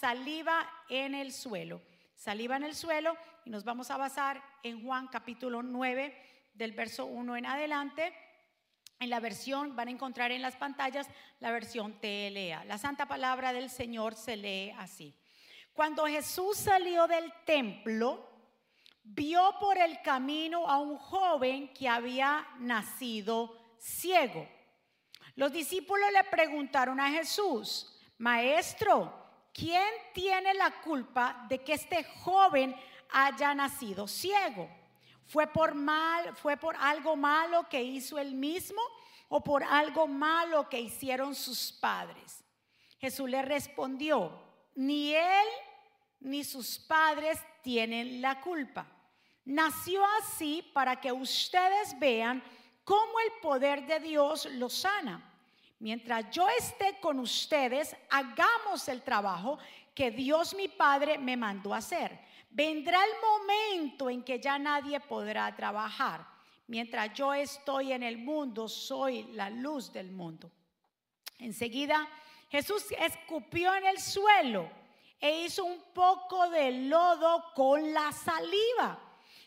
Saliva en el suelo. Saliva en el suelo y nos vamos a basar en Juan capítulo 9 del verso 1 en adelante. En la versión, van a encontrar en las pantallas la versión TLA. La santa palabra del Señor se lee así. Cuando Jesús salió del templo, vio por el camino a un joven que había nacido ciego. Los discípulos le preguntaron a Jesús, Maestro, ¿quién tiene la culpa de que este joven haya nacido ciego? ¿Fue por mal, fue por algo malo que hizo él mismo o por algo malo que hicieron sus padres? Jesús le respondió, ni él ni sus padres tienen la culpa. Nació así para que ustedes vean cómo el poder de Dios los sana. Mientras yo esté con ustedes, hagamos el trabajo que Dios mi Padre me mandó hacer. Vendrá el momento en que ya nadie podrá trabajar. Mientras yo estoy en el mundo, soy la luz del mundo. Enseguida Jesús escupió en el suelo e hizo un poco de lodo con la saliva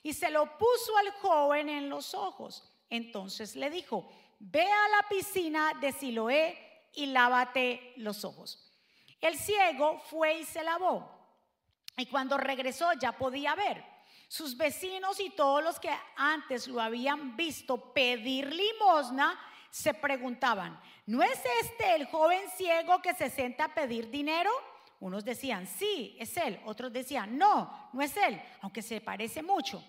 y se lo puso al joven en los ojos. Entonces le dijo, ve a la piscina de Siloé y lávate los ojos. El ciego fue y se lavó. Y cuando regresó ya podía ver. Sus vecinos y todos los que antes lo habían visto pedir limosna se preguntaban, ¿no es este el joven ciego que se sienta a pedir dinero? Unos decían, sí, es él. Otros decían, no, no es él, aunque se parece mucho.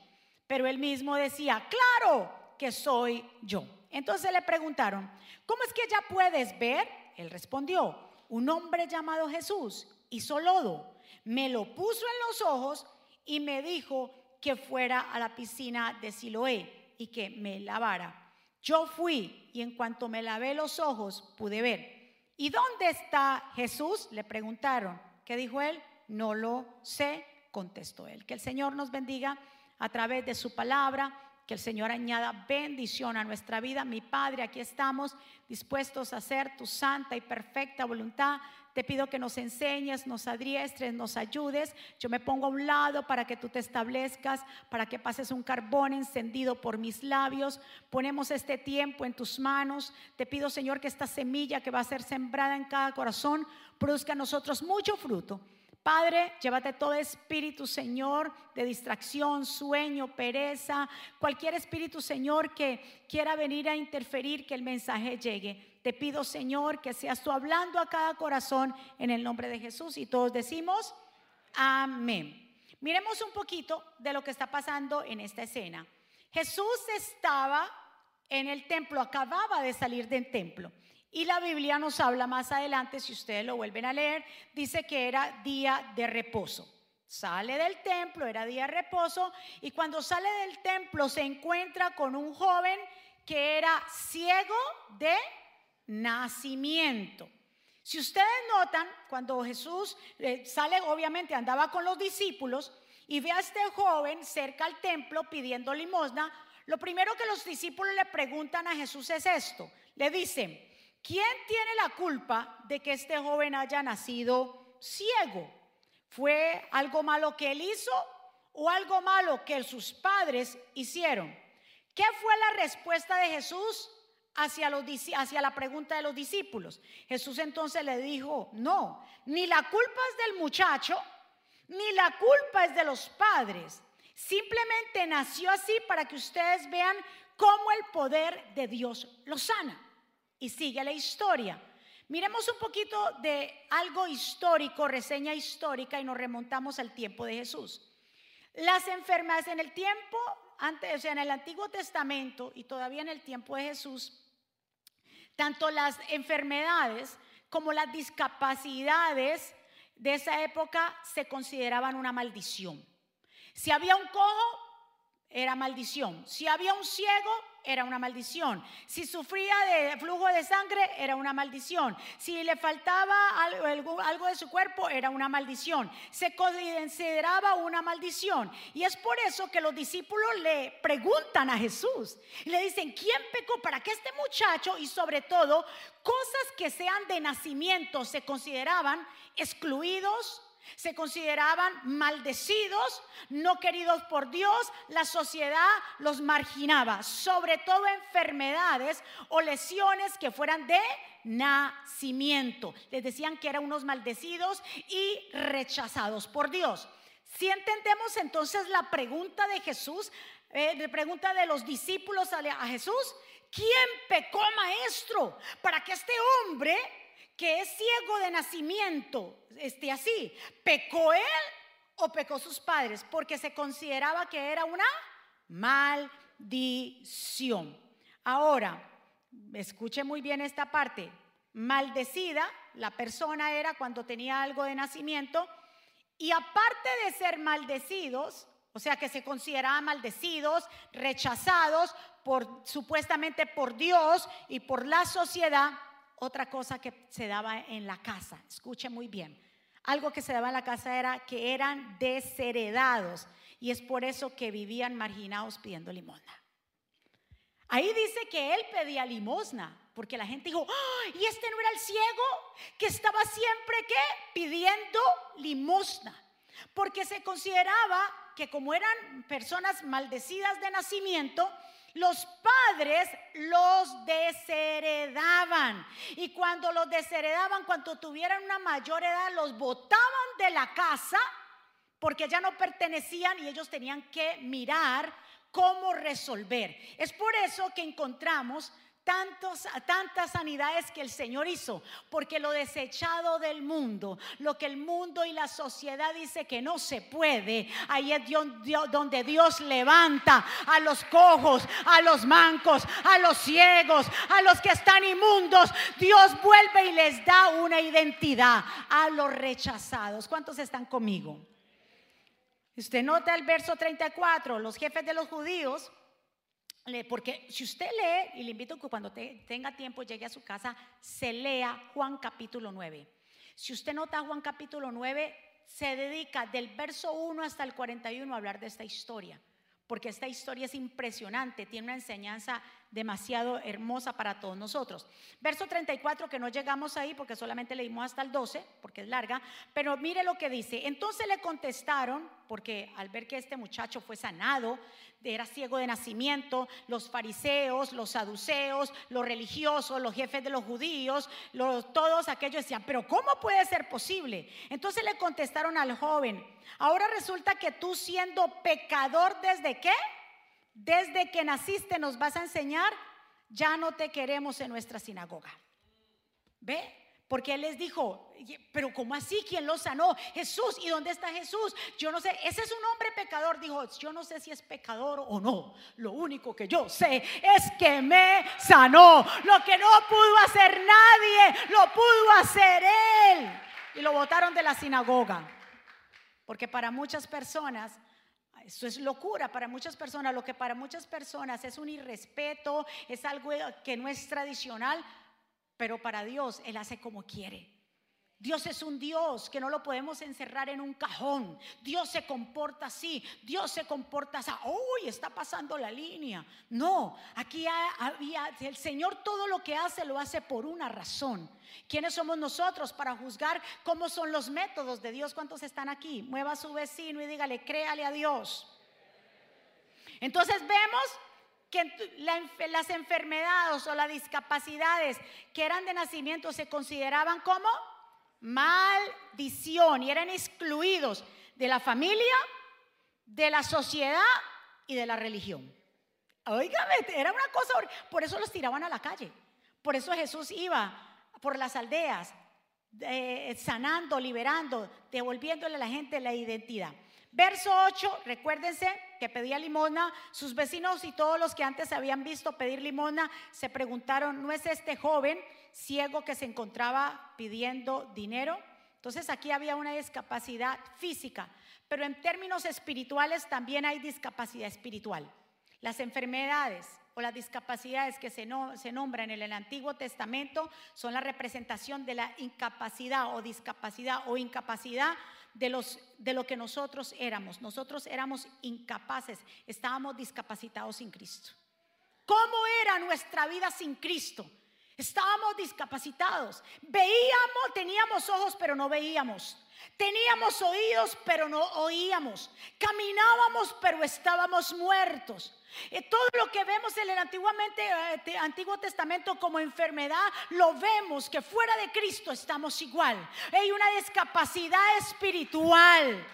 Pero él mismo decía, claro que soy yo. Entonces le preguntaron, ¿cómo es que ya puedes ver? Él respondió, un hombre llamado Jesús hizo lodo, me lo puso en los ojos y me dijo que fuera a la piscina de Siloé y que me lavara. Yo fui y en cuanto me lavé los ojos pude ver. ¿Y dónde está Jesús? Le preguntaron. ¿Qué dijo él? No lo sé, contestó él. Que el Señor nos bendiga a través de su palabra que el Señor añada bendición a nuestra vida. Mi Padre, aquí estamos dispuestos a hacer tu santa y perfecta voluntad. Te pido que nos enseñes, nos adiestres, nos ayudes. Yo me pongo a un lado para que tú te establezcas, para que pases un carbón encendido por mis labios. Ponemos este tiempo en tus manos. Te pido, Señor, que esta semilla que va a ser sembrada en cada corazón produzca a nosotros mucho fruto Padre, llévate todo espíritu, Señor, de distracción, sueño, pereza, cualquier espíritu, Señor, que quiera venir a interferir, que el mensaje llegue. Te pido, Señor, que seas tú hablando a cada corazón en el nombre de Jesús. Y todos decimos, amén. Miremos un poquito de lo que está pasando en esta escena. Jesús estaba en el templo, acababa de salir del templo. Y la Biblia nos habla más adelante, si ustedes lo vuelven a leer, dice que era día de reposo. Sale del templo, era día de reposo, y cuando sale del templo se encuentra con un joven que era ciego de nacimiento. Si ustedes notan, cuando Jesús eh, sale, obviamente andaba con los discípulos y ve a este joven cerca al templo pidiendo limosna, lo primero que los discípulos le preguntan a Jesús es esto. Le dicen, ¿Quién tiene la culpa de que este joven haya nacido ciego? ¿Fue algo malo que él hizo o algo malo que sus padres hicieron? ¿Qué fue la respuesta de Jesús hacia, hacia la pregunta de los discípulos? Jesús entonces le dijo, no, ni la culpa es del muchacho, ni la culpa es de los padres. Simplemente nació así para que ustedes vean cómo el poder de Dios lo sana y sigue la historia. Miremos un poquito de algo histórico, reseña histórica, y nos remontamos al tiempo de Jesús. Las enfermedades en el tiempo, antes, o sea, en el Antiguo Testamento y todavía en el tiempo de Jesús, tanto las enfermedades como las discapacidades de esa época se consideraban una maldición. Si había un cojo, era maldición. Si había un ciego, era una maldición. Si sufría de flujo de sangre, era una maldición. Si le faltaba algo, algo, de su cuerpo, era una maldición. Se consideraba una maldición. Y es por eso que los discípulos le preguntan a Jesús y le dicen, ¿quién pecó para que este muchacho y sobre todo cosas que sean de nacimiento se consideraban excluidos? Se consideraban maldecidos, no queridos por Dios, la sociedad los marginaba, sobre todo enfermedades o lesiones que fueran de nacimiento. Les decían que eran unos maldecidos y rechazados por Dios. Si entendemos entonces la pregunta de Jesús, eh, la pregunta de los discípulos a Jesús, ¿quién pecó maestro para que este hombre que es ciego de nacimiento, esté así, ¿pecó él o pecó sus padres? Porque se consideraba que era una maldición. Ahora, escuche muy bien esta parte. Maldecida, la persona era cuando tenía algo de nacimiento, y aparte de ser maldecidos, o sea que se consideraban maldecidos, rechazados por supuestamente por Dios y por la sociedad, otra cosa que se daba en la casa. Escuche muy bien. Algo que se daba en la casa era que eran desheredados y es por eso que vivían marginados pidiendo limosna. Ahí dice que él pedía limosna, porque la gente dijo, ¿y este no era el ciego que estaba siempre que pidiendo limosna? Porque se consideraba que como eran personas maldecidas de nacimiento, los padres los desheredaban. Y cuando los desheredaban, cuando tuvieran una mayor edad, los botaban de la casa porque ya no pertenecían y ellos tenían que mirar cómo resolver. Es por eso que encontramos tantos, tantas sanidades que el Señor hizo, porque lo desechado del mundo, lo que el mundo y la sociedad dice que no se puede, ahí es donde Dios levanta a los cojos, a los mancos, a los ciegos, a los que están inmundos. Dios vuelve y les da una identidad a los rechazados. ¿Cuántos están conmigo? Usted nota el verso 34, los jefes de los judíos porque si usted lee, y le invito que cuando tenga tiempo llegue a su casa, se lea Juan capítulo 9. Si usted nota Juan capítulo 9, se dedica del verso 1 hasta el 41 a hablar de esta historia, porque esta historia es impresionante, tiene una enseñanza demasiado hermosa para todos nosotros. Verso 34, que no llegamos ahí porque solamente leímos hasta el 12, porque es larga, pero mire lo que dice. Entonces le contestaron, porque al ver que este muchacho fue sanado, era ciego de nacimiento, los fariseos, los saduceos, los religiosos, los jefes de los judíos, todos aquellos decían, pero ¿cómo puede ser posible? Entonces le contestaron al joven, ahora resulta que tú siendo pecador desde qué? Desde que naciste nos vas a enseñar, ya no te queremos en nuestra sinagoga. ¿Ve? Porque él les dijo, pero ¿cómo así? ¿Quién lo sanó? Jesús. ¿Y dónde está Jesús? Yo no sé. Ese es un hombre pecador. Dijo, yo no sé si es pecador o no. Lo único que yo sé es que me sanó. Lo que no pudo hacer nadie, lo pudo hacer él. Y lo botaron de la sinagoga. Porque para muchas personas eso es locura para muchas personas. Lo que para muchas personas es un irrespeto, es algo que no es tradicional, pero para Dios Él hace como quiere. Dios es un Dios que no lo podemos encerrar en un cajón. Dios se comporta así. Dios se comporta así. Uy, está pasando la línea. No, aquí había el Señor todo lo que hace lo hace por una razón. ¿Quiénes somos nosotros para juzgar cómo son los métodos de Dios? ¿Cuántos están aquí? Mueva a su vecino y dígale, créale a Dios. Entonces vemos que las enfermedades o las discapacidades que eran de nacimiento se consideraban como maldición y eran excluidos de la familia, de la sociedad y de la religión. Oígame, era una cosa, por eso los tiraban a la calle. Por eso Jesús iba por las aldeas, eh, sanando, liberando, devolviéndole a la gente la identidad. Verso 8, recuérdense que pedía limosna. Sus vecinos y todos los que antes habían visto pedir limosna se preguntaron, ¿no es este joven ciego que se encontraba pidiendo dinero? Entonces aquí había una discapacidad física, pero en términos espirituales también hay discapacidad espiritual. Las enfermedades o las discapacidades que se, no, se nombran en el Antiguo Testamento son la representación de la incapacidad o discapacidad o incapacidad de, los, de lo que nosotros éramos. Nosotros éramos incapaces, estábamos discapacitados sin Cristo. ¿Cómo era nuestra vida sin Cristo? Estábamos discapacitados. Veíamos, teníamos ojos, pero no veíamos. Teníamos oídos, pero no oíamos. Caminábamos, pero estábamos muertos. Y todo lo que vemos en el antiguamente, eh, Antiguo Testamento como enfermedad, lo vemos que fuera de Cristo estamos igual. Hay una discapacidad espiritual.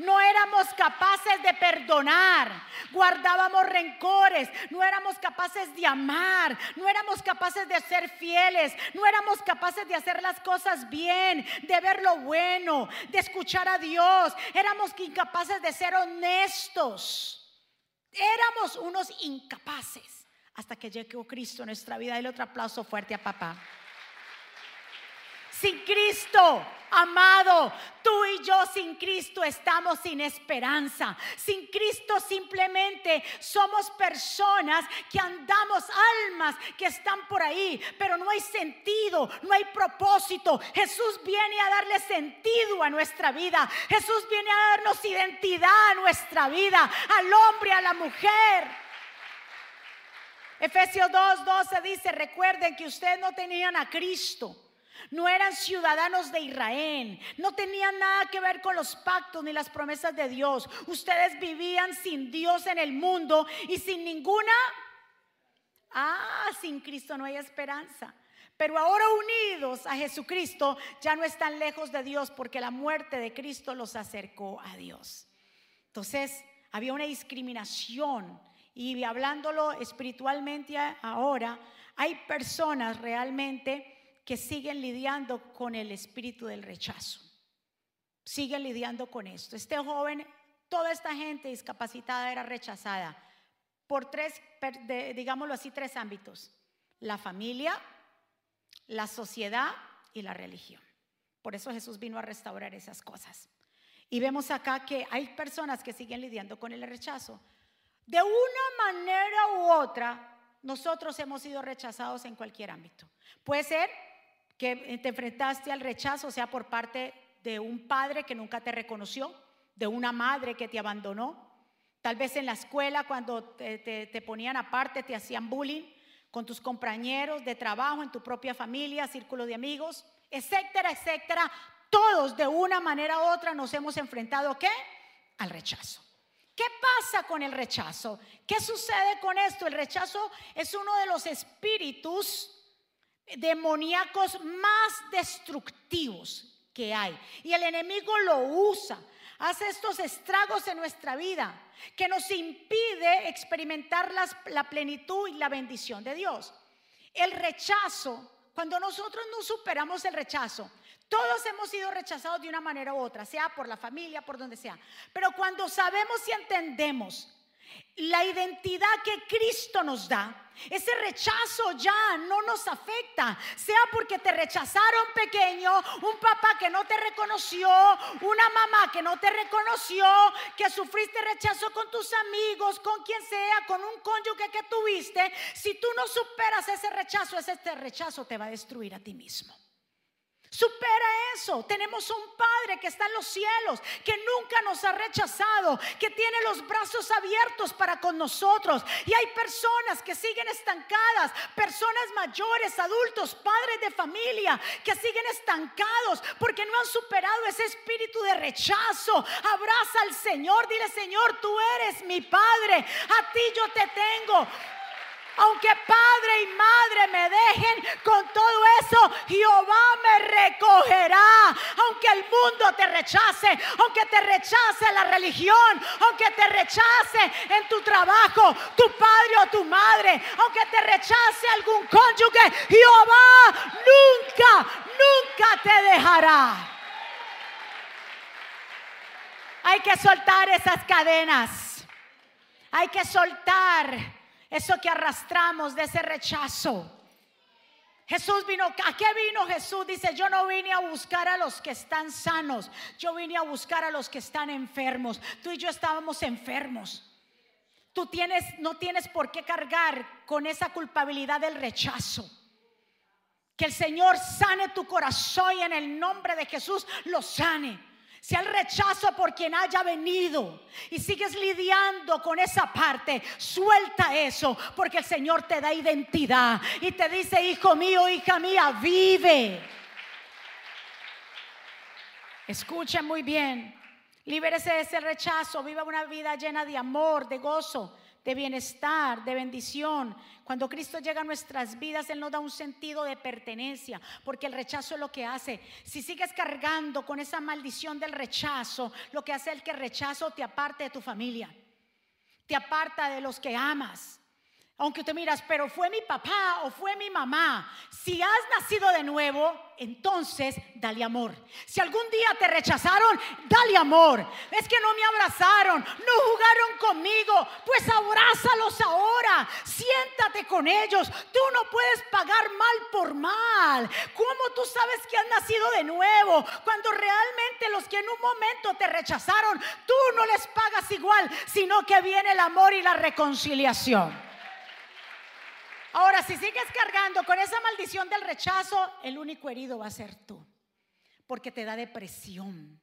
No éramos capaces de perdonar, guardábamos rencores, no éramos capaces de amar, no éramos capaces de ser fieles, no éramos capaces de hacer las cosas bien, de ver lo bueno, de escuchar a Dios, éramos incapaces de ser honestos. Éramos unos incapaces hasta que llegó Cristo en nuestra vida. Dale otro aplauso fuerte a papá. Sin Cristo, amado, tú y yo sin Cristo estamos sin esperanza. Sin Cristo simplemente somos personas que andamos almas que están por ahí, pero no hay sentido, no hay propósito. Jesús viene a darle sentido a nuestra vida. Jesús viene a darnos identidad a nuestra vida, al hombre, a la mujer. Efesios 2:12 dice, recuerden que ustedes no tenían a Cristo no eran ciudadanos de Israel, no tenían nada que ver con los pactos ni las promesas de Dios. Ustedes vivían sin Dios en el mundo y sin ninguna... Ah, sin Cristo no hay esperanza. Pero ahora unidos a Jesucristo ya no están lejos de Dios porque la muerte de Cristo los acercó a Dios. Entonces, había una discriminación y hablándolo espiritualmente ahora, hay personas realmente que siguen lidiando con el espíritu del rechazo. Siguen lidiando con esto. Este joven, toda esta gente discapacitada era rechazada por tres, digámoslo así, tres ámbitos. La familia, la sociedad y la religión. Por eso Jesús vino a restaurar esas cosas. Y vemos acá que hay personas que siguen lidiando con el rechazo. De una manera u otra, nosotros hemos sido rechazados en cualquier ámbito. Puede ser que te enfrentaste al rechazo, sea por parte de un padre que nunca te reconoció, de una madre que te abandonó, tal vez en la escuela cuando te, ponían aparte, te hacían bullying con tus compañeros de trabajo, en tu propia familia, círculo de amigos, etcétera, etcétera. Todos de una manera u otra nos hemos enfrentado ¿qué? Al rechazo. ¿Qué pasa con el rechazo? ¿Qué sucede con esto? El rechazo es uno de los espíritus demoníacos más destructivos que hay. Y el enemigo lo usa, hace estos estragos en nuestra vida que nos impide experimentar la plenitud y la bendición de Dios. El rechazo, cuando nosotros no superamos el rechazo, todos hemos sido rechazados de una manera u otra, sea por la familia, por donde sea. Pero cuando sabemos y entendemos la identidad que Cristo nos da, ese rechazo ya no nos afecta, sea porque te rechazaron pequeño, un papá que no te reconoció, una mamá que no te reconoció, que sufriste rechazo con tus amigos, con quien sea, con un cónyuge que tuviste. Si tú no superas ese rechazo, ese rechazo te va a destruir a ti mismo. Supera eso. Tenemos un Padre que está en los cielos, que nunca nos ha rechazado, que tiene los brazos abiertos para con nosotros. Y hay personas que siguen estancadas, personas mayores, adultos, padres de familia, que siguen estancados porque no han superado ese espíritu de rechazo. Abraza al Señor, dile Señor, tú eres mi Padre, a ti yo te tengo. Aunque padre y madre me dejen con todo eso, Jehová me recogerá. Aunque el mundo te rechace, aunque te rechace la religión, aunque te rechace en tu trabajo, tu padre o tu madre, aunque te rechace algún cónyuge, Jehová nunca, nunca te dejará. Hay que soltar esas cadenas. Hay que soltar eso que arrastramos de ese rechazo. Jesús vino, ¿a qué vino Jesús? Dice, yo no vine a buscar a los que están sanos, yo vine a buscar a los que están enfermos. Tú y yo estábamos enfermos. tú tienes, no tienes por qué cargar con esa culpabilidad del rechazo. Que el Señor sane tu corazón y en el nombre de Jesús lo sane. Sea el rechazo por quien haya venido y sigues lidiando con esa parte, suelta eso porque el Señor te da identidad y te dice, hijo mío, hija mía, vive. Escuchen muy bien, libérese de ese rechazo, viva una vida llena de amor, de gozo, de bienestar, de bendición. Cuando Cristo llega a nuestras vidas, Él nos da un sentido de pertenencia, porque el rechazo es lo que hace. Si sigues cargando con esa maldición del rechazo, lo que hace es que el rechazo te aparte de tu familia, te aparta de los que amas. Aunque te miras, pero fue mi papá o fue mi mamá. Si has nacido de nuevo, entonces dale amor. Si algún día te rechazaron, dale amor. Es que no me abrazaron, no jugaron conmigo, pues abrázalos ahora. Siéntate con ellos. Tú no puedes pagar mal por mal. ¿Cómo tú sabes que has nacido de nuevo? Cuando realmente los que en un momento te rechazaron, tú no les pagas igual, sino que viene el amor y la reconciliación. Ahora, si sigues cargando con esa maldición del rechazo, el único herido va a ser tú. Porque te da depresión.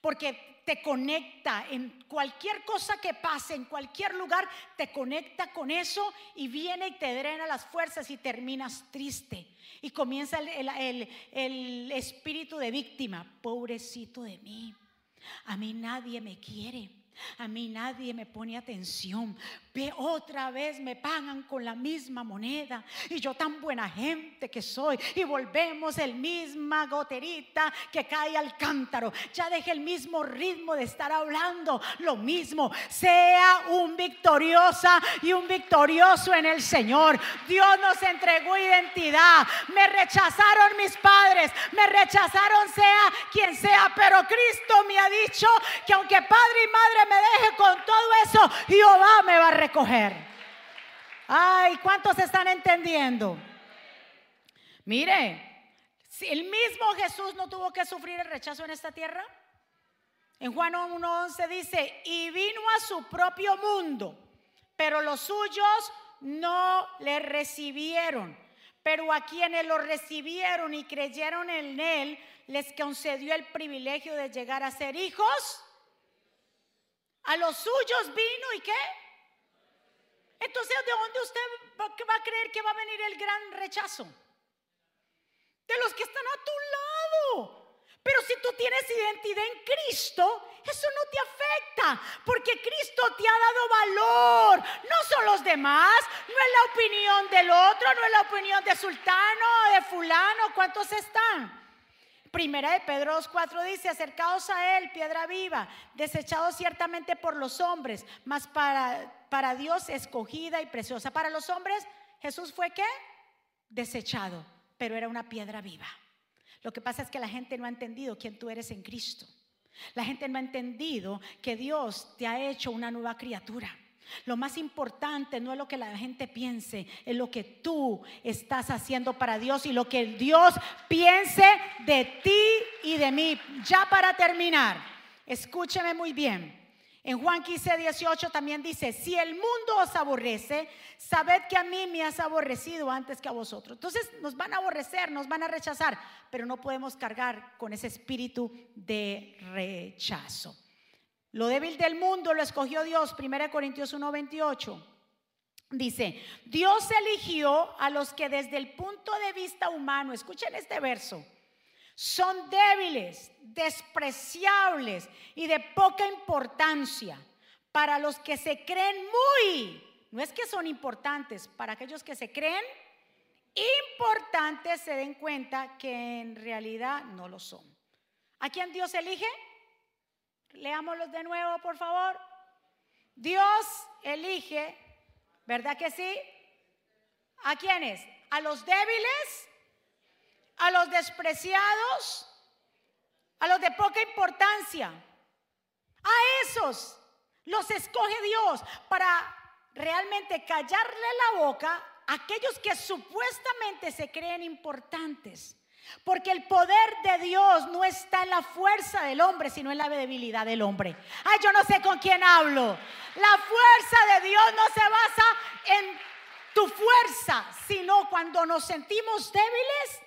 Porque te conecta en cualquier cosa que pase, en cualquier lugar, te conecta con eso y viene y te drena las fuerzas y terminas triste. Y comienza el, el espíritu de víctima. Pobrecito de mí. A mí nadie me quiere. A mí nadie me pone atención. Otra vez me pagan con la misma moneda. Y yo tan buena gente que soy. Y volvemos el misma goterita que cae al cántaro. Ya deje el mismo ritmo de estar hablando lo mismo. Sea un victoriosa y un victorioso en el Señor. Dios nos entregó identidad. Me rechazaron mis padres. Me rechazaron sea quien sea. Pero Cristo me ha dicho que aunque padre y madre me deje con todo eso, Jehová me va a recoger. Ay, ¿cuántos están entendiendo? Mire, si el mismo Jesús no tuvo que sufrir el rechazo en esta tierra. En Juan 1.11 dice, y vino a su propio mundo, pero los suyos no le recibieron. Pero a quienes lo recibieron y creyeron en él, les concedió el privilegio de llegar a ser hijos. A los suyos vino y qué? Entonces, ¿de dónde usted va a creer que va a venir el gran rechazo? De los que están a tu lado. Pero si tú tienes identidad en Cristo, eso no te afecta, porque Cristo te ha dado valor. No son los demás, no es la opinión del otro, no es la opinión de sultano, de fulano, ¿cuántos están? Primera de Pedro 2.4 dice, acercaos a él, piedra viva, desechado ciertamente por los hombres, mas para, para Dios escogida y preciosa. Para los hombres, Jesús fue qué? Desechado, pero era una piedra viva. Lo que pasa es que la gente no ha entendido quién tú eres en Cristo. La gente no ha entendido que Dios te ha hecho una nueva criatura. Lo más importante no es lo que la gente piense, es lo que tú estás haciendo para Dios y lo que Dios piense de ti y de mí. Ya para terminar, escúcheme muy bien. En Juan 15, 18 también dice, si el mundo os aborrece, sabed que a mí me has aborrecido antes que a vosotros. Entonces nos van a aborrecer, nos van a rechazar, pero no podemos cargar con ese espíritu de rechazo. Lo débil del mundo lo escogió Dios, 1 Corintios 1:28. Dice, Dios eligió a los que desde el punto de vista humano, escuchen este verso, son débiles, despreciables y de poca importancia para los que se creen muy, no es que son importantes, para aquellos que se creen importantes se den cuenta que en realidad no lo son. ¿A quién Dios elige? Leámoslos de nuevo, por favor. Dios elige, ¿verdad que sí? ¿A quiénes? A los débiles, a los despreciados, a los de poca importancia. A esos los escoge Dios para realmente callarle la boca a aquellos que supuestamente se creen importantes. Porque el poder de Dios no está en la fuerza del hombre, sino en la debilidad del hombre. Ay, yo no sé con quién hablo. La fuerza de Dios no se basa en tu fuerza, sino cuando nos sentimos débiles,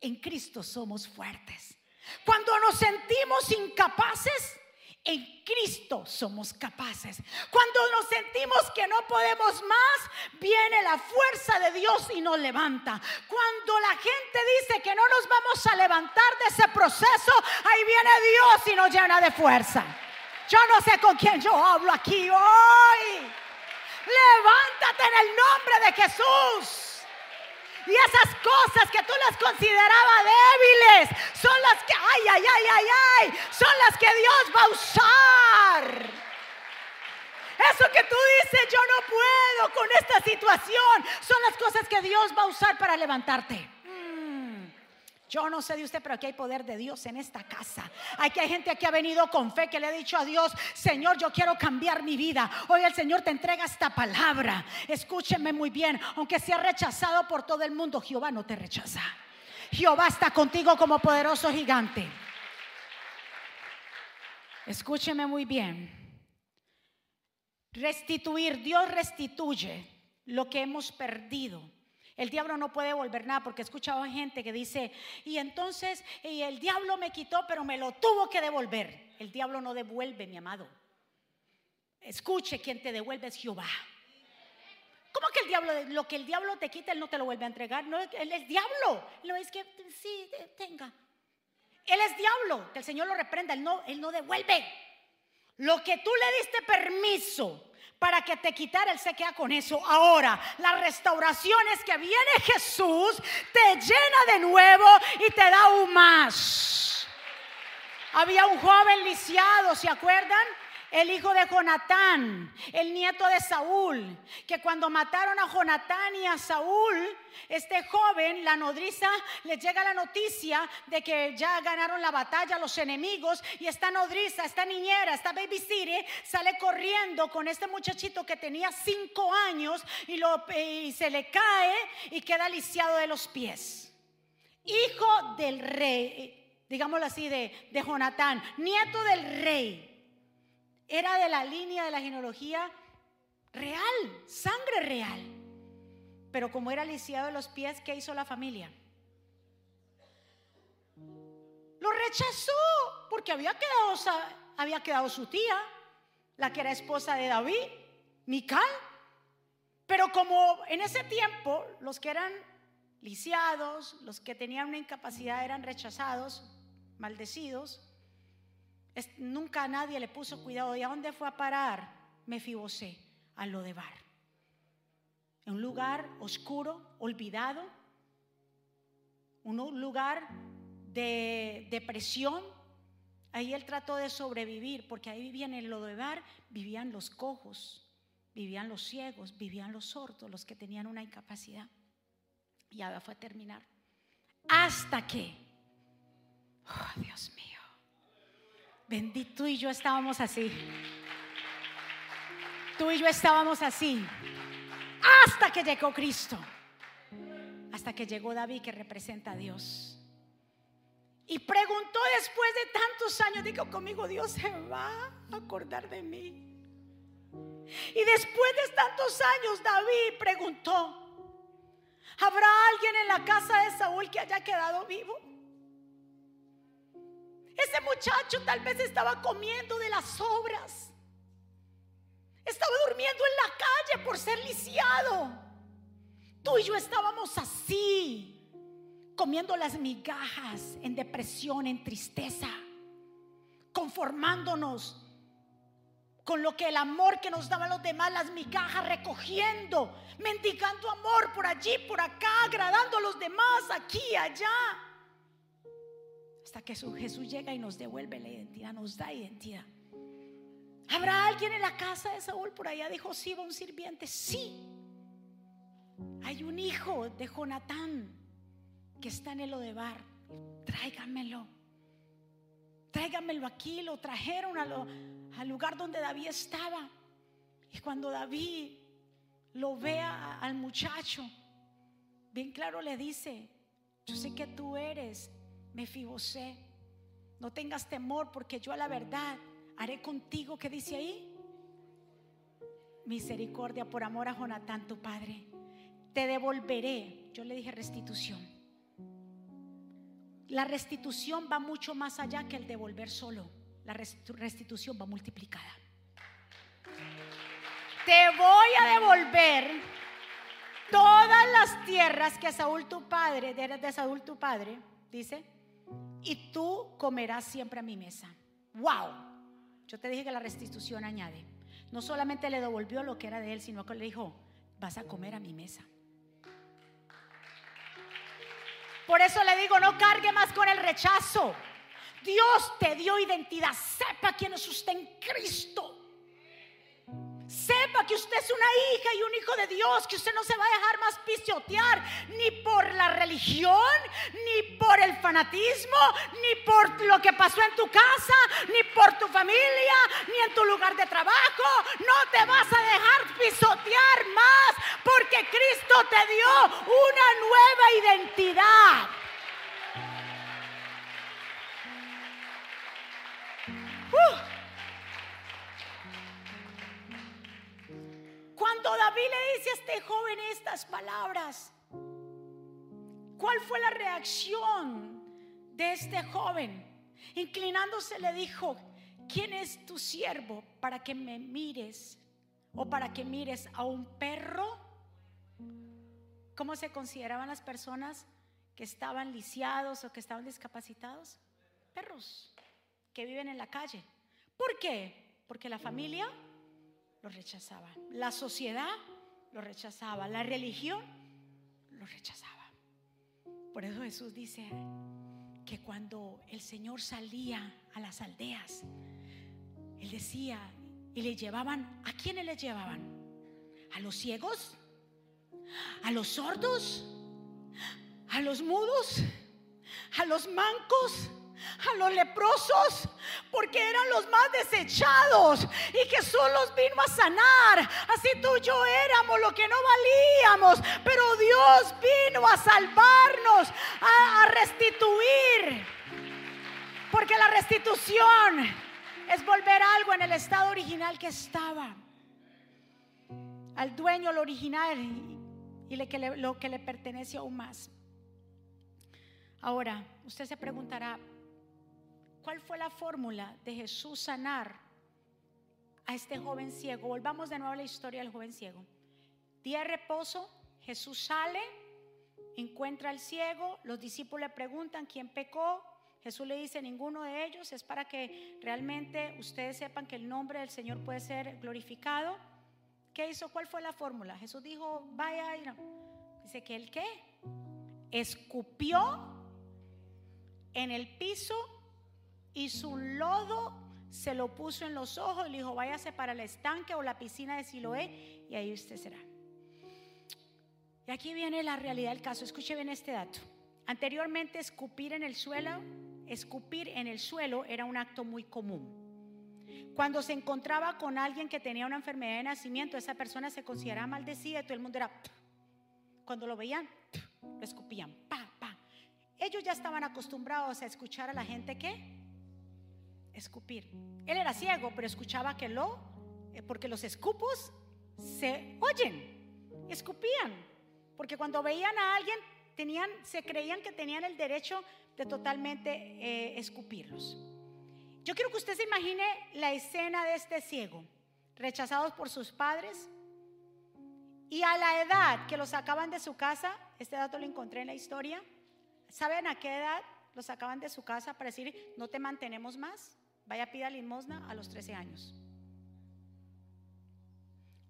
en Cristo somos fuertes. Cuando nos sentimos incapaces, en Cristo somos capaces. Cuando nos sentimos que no podemos más, viene la fuerza de Dios y nos levanta. Cuando la gente dice que no nos vamos a levantar de ese proceso, ahí viene Dios y nos llena de fuerza. Yo no sé con quién yo hablo aquí hoy. Levántate en el nombre de Jesús. Y esas cosas que tú las considerabas débiles son las que, ay, ay, ay, ay, ay, son las que Dios va a usar. Eso que tú dices, yo no puedo con esta situación, son las cosas que Dios va a usar para levantarte. Yo no sé de usted, pero aquí hay poder de Dios en esta casa. Hay que hay gente que ha venido con fe, que le ha dicho a Dios, Señor, yo quiero cambiar mi vida. Hoy el Señor te entrega esta palabra. Escúcheme muy bien, aunque sea rechazado por todo el mundo, Jehová no te rechaza. Jehová está contigo como poderoso gigante. Escúcheme muy bien. Restituir, Dios restituye lo que hemos perdido el diablo no puede volver nada porque he escuchado gente que dice, y entonces y el diablo me quitó, pero me lo tuvo que devolver. El diablo no devuelve, mi amado. Escuche, quien te devuelve es Jehová. ¿Cómo que el diablo, lo que el diablo te quita, él no te lo vuelve a entregar? No, él es diablo. No es que sí, tenga. Él es diablo, que el Señor lo reprenda, él no, él no devuelve. Lo que tú le diste permiso para que te quitara, Él se con eso. Ahora, la restauración es que viene Jesús, te llena de nuevo y te da aún más. Había un joven lisiado, ¿se acuerdan? El hijo de Jonatán, el nieto de Saúl, que cuando mataron a Jonatán y a Saúl, este joven, la nodriza, le llega la noticia de que ya ganaron la batalla los enemigos y esta nodriza, esta niñera, esta baby city, sale corriendo con este muchachito que tenía cinco años y se le cae y queda lisiado de los pies. Hijo del rey, digámoslo así, de, de Jonatán, nieto del rey era de la línea de la genealogía real, sangre real. Pero como era lisiado de los pies, ¿qué hizo la familia? Lo rechazó porque había quedado, había quedado su tía, la que era esposa de David, Mical. Pero como en ese tiempo los que eran lisiados, los que tenían una incapacidad eran rechazados, maldecidos, nunca nadie le puso cuidado. ¿Y a dónde fue a parar? Mefibosé, a Lodebar. En un lugar oscuro, olvidado, un lugar de depresión. Ahí él trató de sobrevivir, porque ahí vivían en Lodebar, vivían los cojos, vivían los ciegos, vivían los sordos, los que tenían una incapacidad. Y ahora fue a terminar. Hasta que, oh Dios mío, Bendito, y yo estábamos así. Tú y yo estábamos así. Hasta que llegó Cristo. Hasta que llegó David que representa a Dios. Y preguntó después de tantos años, digo conmigo, Dios se va a acordar de mí. Y después de tantos años, David preguntó, ¿habrá alguien en la casa de Saúl que haya quedado vivo? Ese muchacho tal vez estaba comiendo de las sobras. Estaba durmiendo en la calle por ser lisiado. Tú y yo estábamos así, comiendo las migajas en depresión, en tristeza, conformándonos con lo que el amor que nos daban los demás, las migajas, recogiendo, mendigando amor por allí, por acá, agradando a los demás, aquí, allá. Hasta que Jesús llega y nos devuelve la identidad, nos da identidad. ¿Habrá alguien en la casa de Saúl? Por allá dijo, sí, va un sirviente. Sí. Hay un hijo de Jonatán que está en el Odebar. Tráiganmelo. Tráiganmelo aquí. Lo trajeron al lugar donde David estaba. Y cuando David lo ve al muchacho, bien claro le dice, Yo sé que tú eres Mefibosé. No tengas temor porque yo a la verdad haré contigo, ¿qué dice ahí? Misericordia por amor a Jonatán, tu padre. Te devolveré. Yo le dije restitución. La restitución va mucho más allá que el devolver solo. La restitución va multiplicada. Te voy a devolver todas las tierras que Saúl tu padre, de Saúl tu padre, dice, y tú comerás siempre a mi mesa. Wow. Yo te dije que la restitución añade. No solamente le devolvió lo que era de él, sino que le dijo, vas a comer a mi mesa. Por eso le digo, no cargue más con el rechazo. Dios te dio identidad. Sepa quién es usted en Cristo. Que usted es una hija y un hijo de Dios, que usted no se va a dejar más pisotear ni por la religión, ni por el fanatismo, ni por lo que pasó en tu casa, ni por tu familia, ni en tu lugar de trabajo. No te vas a dejar pisotear más porque Cristo te dio una nueva identidad. Cuando David le dice a este joven estas palabras, ¿cuál fue la reacción de este joven? Inclinándose le dijo, ¿quién es tu siervo para que me mires o para que mires a un perro? ¿Cómo se consideraban las personas que estaban lisiados o que estaban discapacitados? Perros que viven en la calle. ¿Por qué? Porque la familia lo rechazaba. La sociedad lo rechazaba. La religión lo rechazaba. Por eso Jesús dice que cuando el Señor salía a las aldeas, Él decía, y le llevaban, ¿a quiénes le llevaban? ¿A los ciegos? ¿A los sordos? ¿A los mudos? ¿A los mancos? A los leprosos porque eran los más desechados y Jesús los vino a sanar. Así tú y yo éramos lo que no valíamos, pero Dios vino a salvarnos, a, restituir. Porque la restitución es volver algo en el estado original que estaba. Al dueño lo original y lo que le pertenece aún más. Ahora, usted se preguntará, ¿Cuál fue la fórmula de Jesús sanar a este joven ciego? Volvamos de nuevo a la historia del joven ciego. Día de reposo, Jesús sale, encuentra al ciego, los discípulos le preguntan quién pecó. Jesús le dice, ninguno de ellos, es para que realmente ustedes sepan que el nombre del Señor puede ser glorificado. ¿Qué hizo? ¿Cuál fue la fórmula? Jesús dijo, vaya, dice que el qué? Escupió en el piso y su lodo se lo puso en los ojos y le dijo, váyase para el estanque o la piscina de Siloé y ahí usted será. Y aquí viene la realidad del caso. Escuche bien este dato. Anteriormente escupir en el suelo, escupir en el suelo era un acto muy común. Cuando se encontraba con alguien que tenía una enfermedad de nacimiento, esa persona se consideraba maldecida y todo el mundo era cuando lo veían, lo escupían, pa, pa. Ellos ya estaban acostumbrados a escuchar a la gente que escupir. Él era ciego, pero escuchaba que lo, eh, porque los escupos se oyen, escupían, porque cuando veían a alguien tenían, se creían que tenían el derecho de totalmente eh, escupirlos. Yo quiero que usted se imagine la escena de este ciego, rechazados por sus padres, y a la edad que lo sacaban de su casa, este dato lo encontré en la historia, ¿saben a qué edad lo sacaban de su casa para decir, no te mantenemos más? Vaya pida limosna a los 13 años.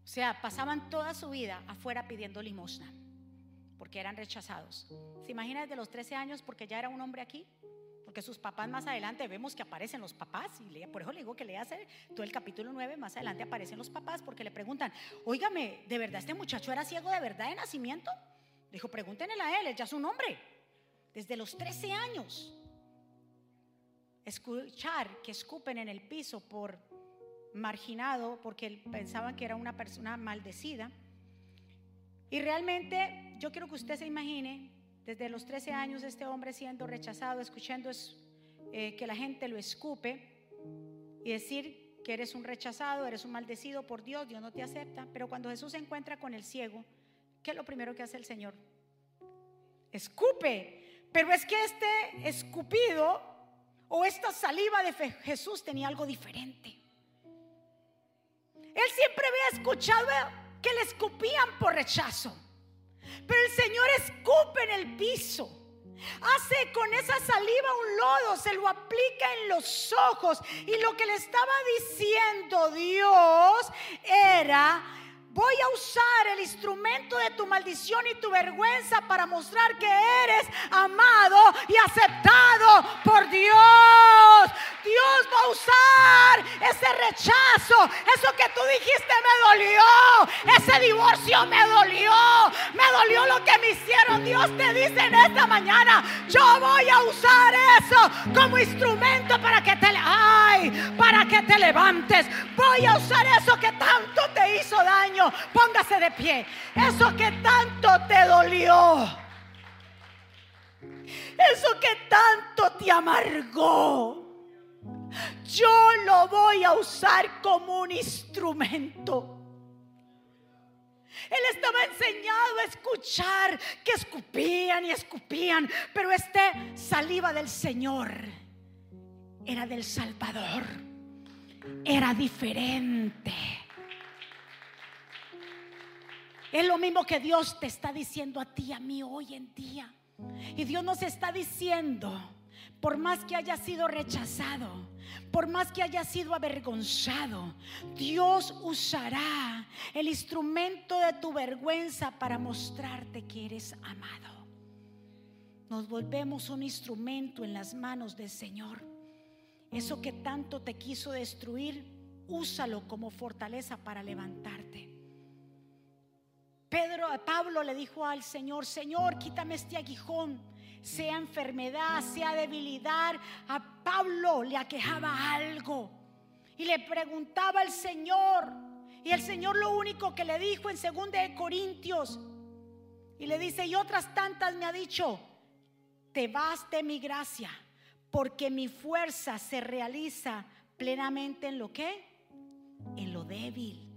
O sea, pasaban toda su vida afuera pidiendo limosna, porque eran rechazados. ¿Se imagina desde los 13 años porque ya era un hombre aquí? Porque sus papás más adelante vemos que aparecen los papás, y por eso le digo que le todo el capítulo 9, más adelante aparecen los papás porque le preguntan, oígame, ¿de verdad este muchacho era ciego de verdad de nacimiento? Dijo, pregúntenle a él, él ya es un hombre, desde los 13 años escuchar que escupen en el piso por marginado porque pensaban que era una persona maldecida. Y realmente yo quiero que usted se imagine desde los 13 años este hombre siendo rechazado, escuchando eh, que la gente lo escupe y decir que eres un rechazado, eres un maldecido por Dios, Dios no te acepta. Pero cuando Jesús se encuentra con el ciego, ¿qué es lo primero que hace el Señor? Escupe. Pero es que este escupido o esta saliva de Jesús tenía algo diferente. Él siempre había escuchado que le escupían por rechazo. Pero el Señor escupe en el piso. Hace con esa saliva un lodo, se lo aplica en los ojos. Y lo que le estaba diciendo Dios era, Voy a usar el instrumento de tu maldición y tu vergüenza para mostrar que eres amado y aceptado por Dios. Dios va a usar ese rechazo, eso que tú dijiste me dolió, ese divorcio me dolió, me dolió lo que me hicieron. Dios te dice en esta mañana, yo voy a usar eso como instrumento para que te, ay, para que te levantes. Voy a usar eso que tanto te hizo daño póngase de pie. Eso que tanto te dolió. Eso que tanto te amargó. Yo lo voy a usar como un instrumento. Él estaba enseñado a escuchar que escupían y escupían, pero este saliva del Señor era del Salvador, era diferente. Es lo mismo que Dios te está diciendo a ti, a mí hoy en día. Y Dios nos está diciendo, por más que haya sido rechazado, por más que haya sido avergonzado, Dios usará el instrumento de tu vergüenza para mostrarte que eres amado. Nos volvemos un instrumento en las manos del Señor. Eso que tanto te quiso destruir, úsalo como fortaleza para levantarte. Pedro, Pablo le dijo al Señor, Señor, quítame este aguijón, sea enfermedad, sea debilidad. A Pablo le aquejaba algo y le preguntaba al Señor. Y el Señor lo único que le dijo en 2 de Corintios y le dice, y otras tantas me ha dicho, te vas de mi gracia, porque mi fuerza se realiza plenamente en lo que? En lo débil.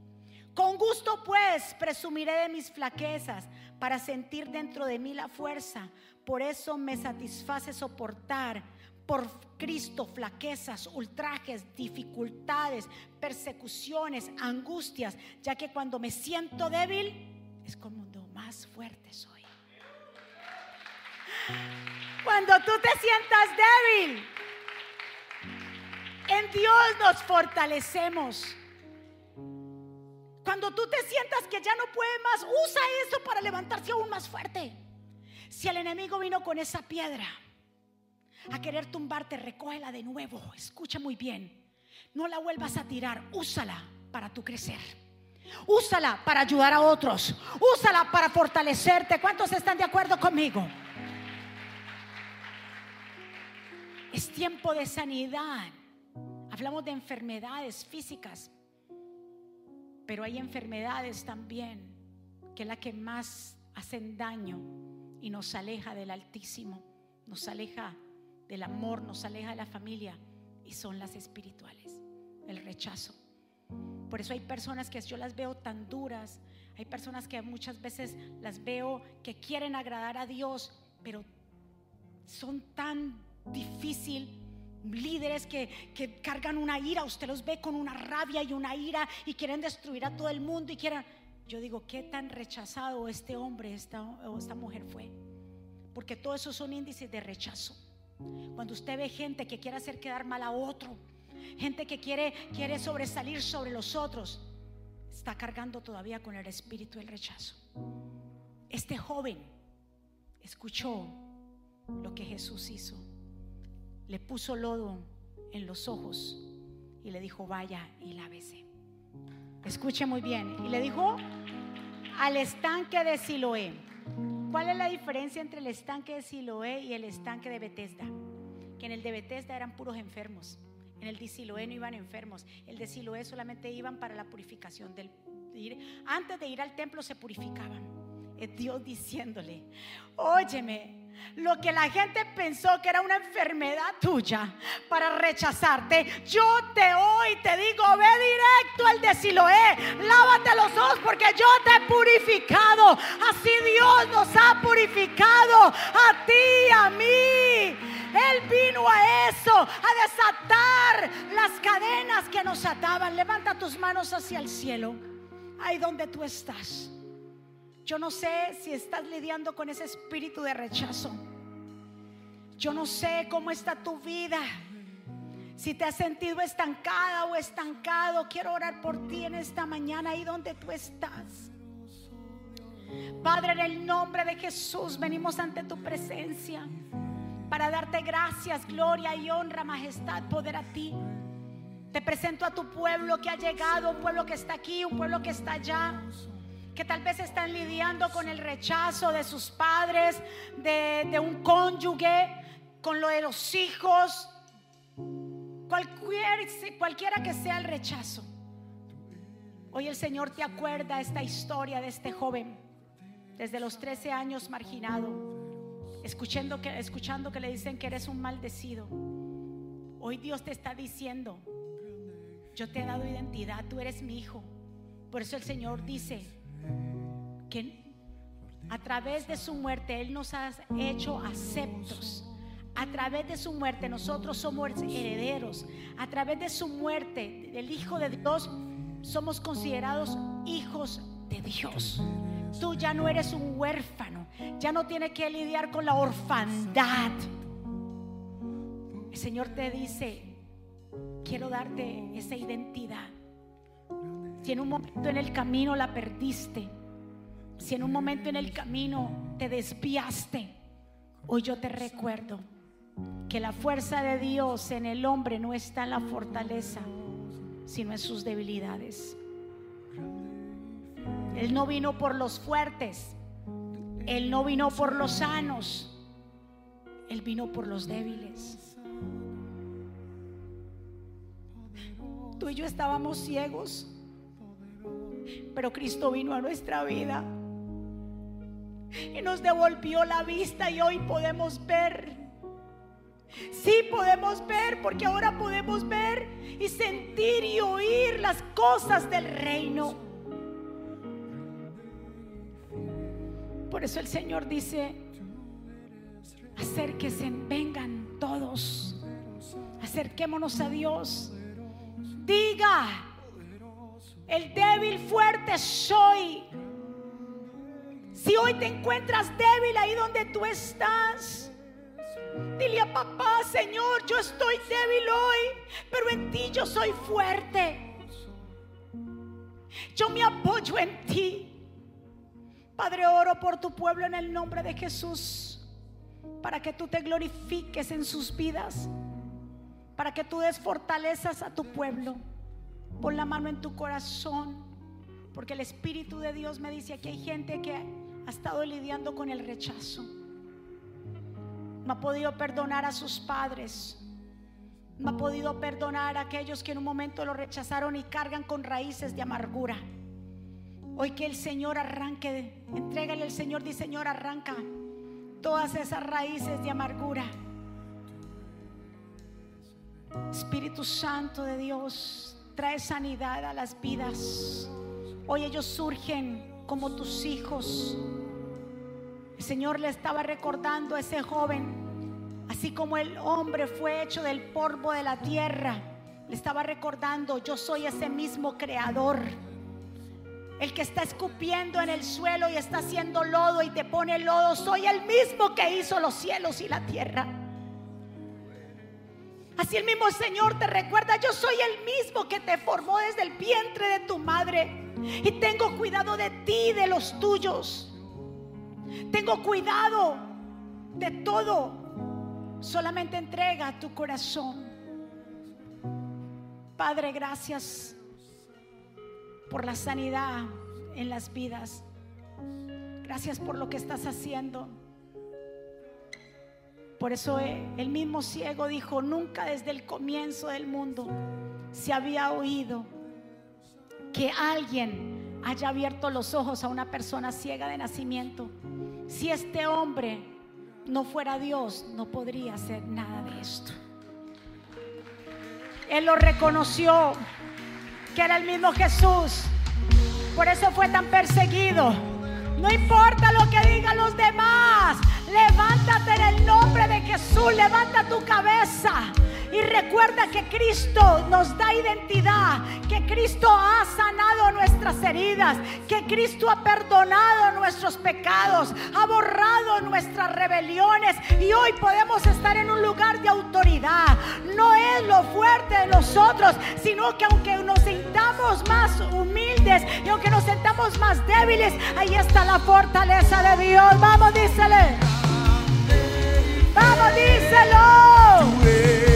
Con gusto pues presumiré de mis flaquezas para sentir dentro de mí la fuerza. Por eso me satisface soportar por Cristo flaquezas, ultrajes, dificultades, persecuciones, angustias, ya que cuando me siento débil es como más fuerte soy. Cuando tú te sientas débil, en Dios nos fortalecemos. Cuando tú te sientas que ya no puede más, usa eso para levantarse aún más fuerte. Si el enemigo vino con esa piedra a querer tumbarte, recógela de nuevo. Escucha muy bien. No la vuelvas a tirar, úsala para tu crecer. Úsala para ayudar a otros. Úsala para fortalecerte. ¿Cuántos están de acuerdo conmigo? Es tiempo de sanidad. Hablamos de enfermedades físicas, pero hay enfermedades también que es la que más hacen daño y nos aleja del Altísimo, nos aleja del amor, nos aleja de la familia y son las espirituales, el rechazo. Por eso hay personas que yo las veo tan duras, hay personas que muchas veces las veo que quieren agradar a Dios, pero son tan difíciles líderes que, cargan una ira, usted los ve con una rabia y una ira y quieren destruir a todo el mundo y quieran... Yo digo, ¿qué tan rechazado este hombre esta, o esta mujer fue? Porque todo eso son índices de rechazo. Cuando usted ve gente que quiere hacer quedar mal a otro, gente que quiere, quiere sobresalir sobre los otros, está cargando todavía con el espíritu del rechazo. Este joven escuchó lo que Jesús hizo le puso lodo en los ojos y le dijo, vaya y lávese. Escuche muy bien. Y le dijo, al estanque de Siloé. ¿Cuál es la diferencia entre el estanque de Siloé y el estanque de Bethesda? Que en el de Bethesda eran puros enfermos. En el de Siloé no iban enfermos. El de Siloé solamente iban para la purificación del... Antes de ir al templo se purificaban. Es Dios diciéndole, óyeme, lo que la gente pensó que era una enfermedad tuya para rechazarte, yo te hoy te digo, ve directo al de Siloé, lávate los ojos porque yo te he purificado. Así Dios nos ha purificado a ti, a mí. Él vino a eso, a desatar las cadenas que nos ataban. Levanta tus manos hacia el cielo, ahí donde tú estás. Yo no sé si estás lidiando con ese espíritu de rechazo. Yo no sé cómo está tu vida. Si te has sentido estancada o estancado, quiero orar por ti en esta mañana ahí donde tú estás. Padre, en el nombre de Jesús venimos ante tu presencia para darte gracias, gloria y honra, majestad, poder a ti. Te presento a tu pueblo que ha llegado, un pueblo que está aquí, un pueblo que está allá que tal vez están lidiando con el rechazo de sus padres, de, un cónyuge, con lo de los hijos, cualquier, cualquiera que sea el rechazo. Hoy el Señor te acuerda esta historia de este joven, desde los 13 años marginado, escuchando que, escuchando que le dicen que eres un maldecido. Hoy Dios te está diciendo, yo te he dado identidad, tú eres mi hijo. Por eso el Señor dice, que a través de su muerte Él nos ha hecho aceptos. A través de su muerte nosotros somos herederos. A través de su muerte, el Hijo de Dios, somos considerados hijos de Dios. Tú ya no eres un huérfano. Ya no tienes que lidiar con la orfandad. El Señor te dice, quiero darte esa identidad. Si en un momento en el camino la perdiste, si en un momento en el camino te desviaste, hoy yo te recuerdo que la fuerza de Dios en el hombre no está en la fortaleza, sino en sus debilidades. Él no vino por los fuertes, Él no vino por los sanos, Él vino por los débiles. Tú y yo estábamos ciegos pero Cristo vino a nuestra vida y nos devolvió la vista y hoy podemos ver. Sí podemos ver porque ahora podemos ver y sentir y oír las cosas del reino. Por eso el Señor dice, acérquese, vengan todos, acerquémonos a Dios. Diga, el débil fuerte soy. Si hoy te encuentras débil ahí donde tú estás, dile a papá, Señor, yo estoy débil hoy, pero en ti yo soy fuerte. Yo me apoyo en ti. Padre, oro por tu pueblo en el nombre de Jesús, para que tú te glorifiques en sus vidas, para que tú des fortalezas a tu pueblo. Pon la mano en tu corazón, porque el Espíritu de Dios me dice que hay gente que ha estado lidiando con el rechazo. No ha podido perdonar a sus padres. No ha podido perdonar a aquellos que en un momento lo rechazaron y cargan con raíces de amargura. Hoy que el Señor arranque, entrégale al Señor, dice Señor, arranca todas esas raíces de amargura. Espíritu Santo de Dios, trae sanidad a las vidas. Hoy ellos surgen como tus hijos. El Señor le estaba recordando a ese joven, así como el hombre fue hecho del polvo de la tierra, le estaba recordando, yo soy ese mismo creador. El que está escupiendo en el suelo y está haciendo lodo y te pone lodo, soy el mismo que hizo los cielos y la tierra. Así el mismo Señor te recuerda, yo soy el mismo que te formó desde el vientre de tu madre. Y tengo cuidado de ti, de los tuyos. Tengo cuidado de todo. Solamente entrega tu corazón. Padre, gracias por la sanidad en las vidas. Gracias por lo que estás haciendo. Por eso eh, el mismo ciego dijo, nunca desde el comienzo del mundo se había oído que alguien haya abierto los ojos a una persona ciega de nacimiento. Si este hombre no fuera Dios, no podría hacer nada de esto. Él lo reconoció que era el mismo Jesús. Por eso fue tan perseguido. No importa lo que digan los demás. Levántate en el nombre de Jesús. Levanta tu cabeza. Y recuerda que Cristo nos da identidad, que Cristo ha sanado nuestras heridas, que Cristo ha perdonado nuestros pecados, ha borrado nuestras rebeliones y hoy podemos estar en un lugar de autoridad. No es lo fuerte de nosotros, sino que aunque nos sintamos más humildes y aunque nos sentamos más débiles, ahí está la fortaleza de Dios. Vamos, dísele. Vamos, díselo.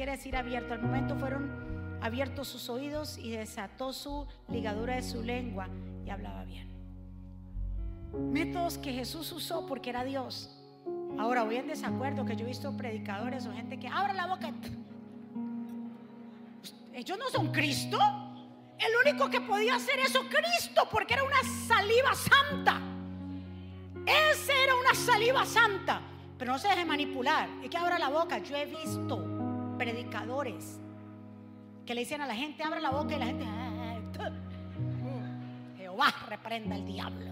Quiere decir abierto. Al momento fueron abiertos sus oídos y desató su ligadura de su lengua y hablaba bien. Métodos que Jesús usó porque era Dios. Ahora voy en desacuerdo que yo he visto predicadores o gente que abra la boca. Ellos no son Cristo. El único que podía hacer eso, Cristo, porque era una saliva santa. Ese era una saliva santa. Pero no se deje manipular. Es que abra la boca. Yo he visto predicadores que le dicen a la gente, abra la boca y la gente, ah, Jehová reprenda al diablo.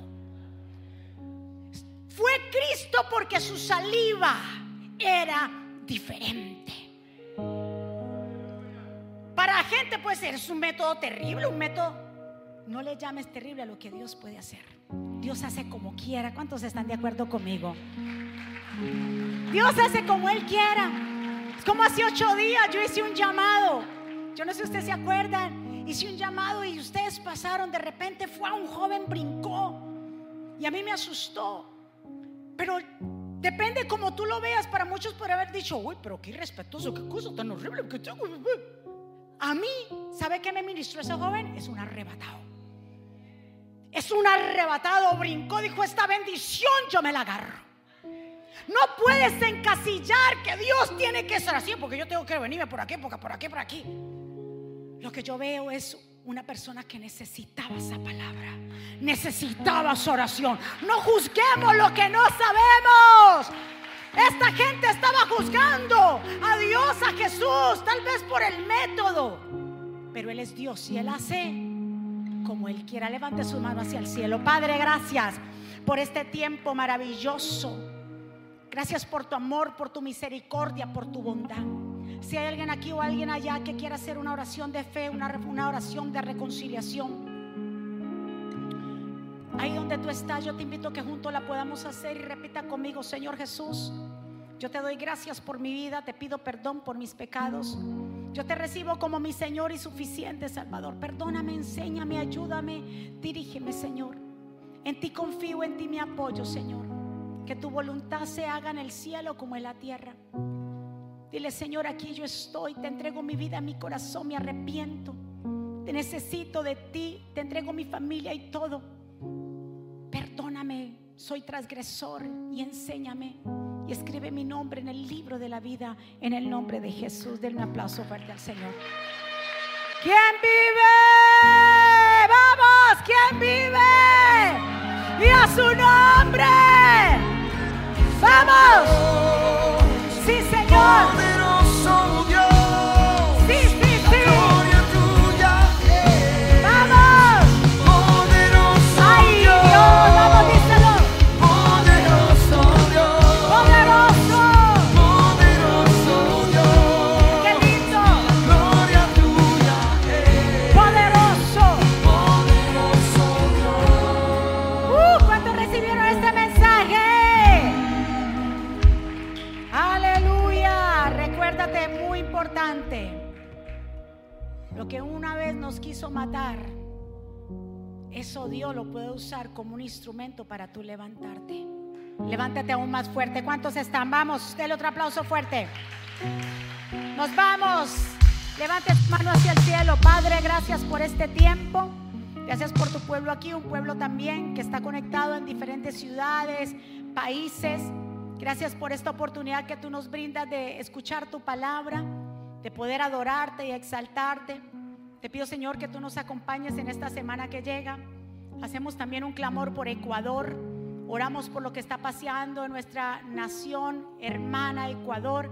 Fue Cristo porque su saliva era diferente. Para la gente puede ser, es un método terrible, un método... No le llames terrible a lo que Dios puede hacer. Dios hace como quiera. ¿Cuántos están de acuerdo conmigo? Dios hace como Él quiera. Como hace ocho días yo hice un llamado. Yo no sé si ustedes se acuerdan. Hice un llamado y ustedes pasaron. De repente fue a un joven, brincó. Y a mí me asustó. Pero depende como tú lo veas. Para muchos puede haber dicho, uy, pero qué irrespetuoso, qué cosa tan horrible que tengo. A mí, ¿sabe qué me ministró ese joven? Es un arrebatado. Es un arrebatado, brincó, dijo, esta bendición yo me la agarro. No puedes encasillar que Dios tiene que ser así, porque yo tengo que venirme por aquí, porque por aquí, por aquí. Lo que yo veo es una persona que necesitaba esa palabra, necesitaba su oración. No juzguemos lo que no sabemos. Esta gente estaba juzgando a Dios, a Jesús, tal vez por el método. Pero Él es Dios y Él hace como Él quiera. Levante su mano hacia el cielo. Padre, gracias por este tiempo maravilloso. Gracias por tu amor, por tu misericordia, por tu bondad. Si hay alguien aquí o alguien allá que quiera hacer una oración de fe, una, oración de reconciliación. Ahí donde tú estás, yo te invito a que juntos la podamos hacer y repita conmigo, Señor Jesús, yo te doy gracias por mi vida, te pido perdón por mis pecados. Yo te recibo como mi Señor y suficiente Salvador. Perdóname, enséñame, ayúdame, dirígeme, Señor. En ti confío, en ti me apoyo, Señor. Que tu voluntad se haga en el cielo como en la tierra. Dile, Señor, aquí yo estoy, te entrego mi vida, mi corazón, me arrepiento. Te necesito de ti, te entrego mi familia y todo. Perdóname soy transgresor y enséñame. Y escribe mi nombre en el libro de la vida, en el nombre de Jesús. Denle un aplauso fuerte al Señor. ¿Quién vive? Vamos, ¿quién vive? Y a su nombre. Vamos. Que una vez nos quiso matar, eso Dios lo puede usar como un instrumento para tú levantarte. Levántate aún más fuerte. ¿Cuántos están? Vamos, denle otro aplauso fuerte. Nos vamos. Levante tu mano hacia el cielo. Padre, gracias por este tiempo. Gracias por tu pueblo aquí, un pueblo también que está conectado en diferentes ciudades, países. Gracias por esta oportunidad que tú nos brindas de escuchar tu palabra, de poder adorarte y exaltarte. Te pido, Señor, que tú nos acompañes en esta semana que llega. Hacemos también un clamor por Ecuador. Oramos por lo que está pasando en nuestra nación hermana Ecuador,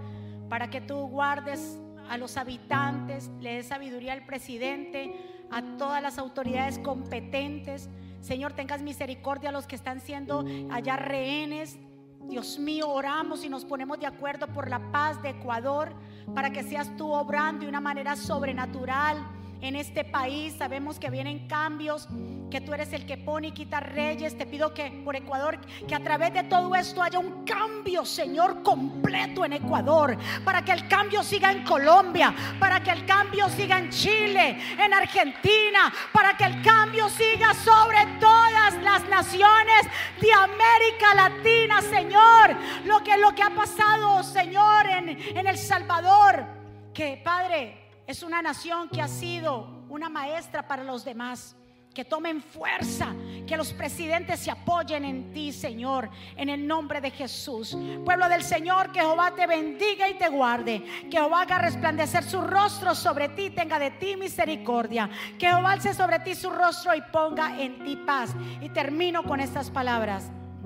para que tú guardes a los habitantes, le des sabiduría al presidente, a todas las autoridades competentes. Señor, tengas misericordia a los que están siendo allá rehenes. Dios mío, oramos y nos ponemos de acuerdo por la paz de Ecuador, para que seas tú obrando de una manera sobrenatural en este país. Sabemos que vienen cambios, que tú eres el que pone y quita reyes. Te pido que por Ecuador, que a través de todo esto haya un cambio, Señor, completo en Ecuador. Para que el cambio siga en Colombia, para que el cambio siga en Chile, en Argentina, para que el cambio siga sobre todas las naciones de América Latina, Señor. Lo que, lo que ha pasado, Señor, en, en El Salvador. Que Padre, es una nación que ha sido una maestra para los demás. Que tomen fuerza, que los presidentes se apoyen en ti, Señor, en el nombre de Jesús. Pueblo del Señor, que Jehová te bendiga y te guarde. Que Jehová haga resplandecer su rostro sobre ti, tenga de ti misericordia. Que Jehová alce sobre ti su rostro y ponga en ti paz. Y termino con estas palabras.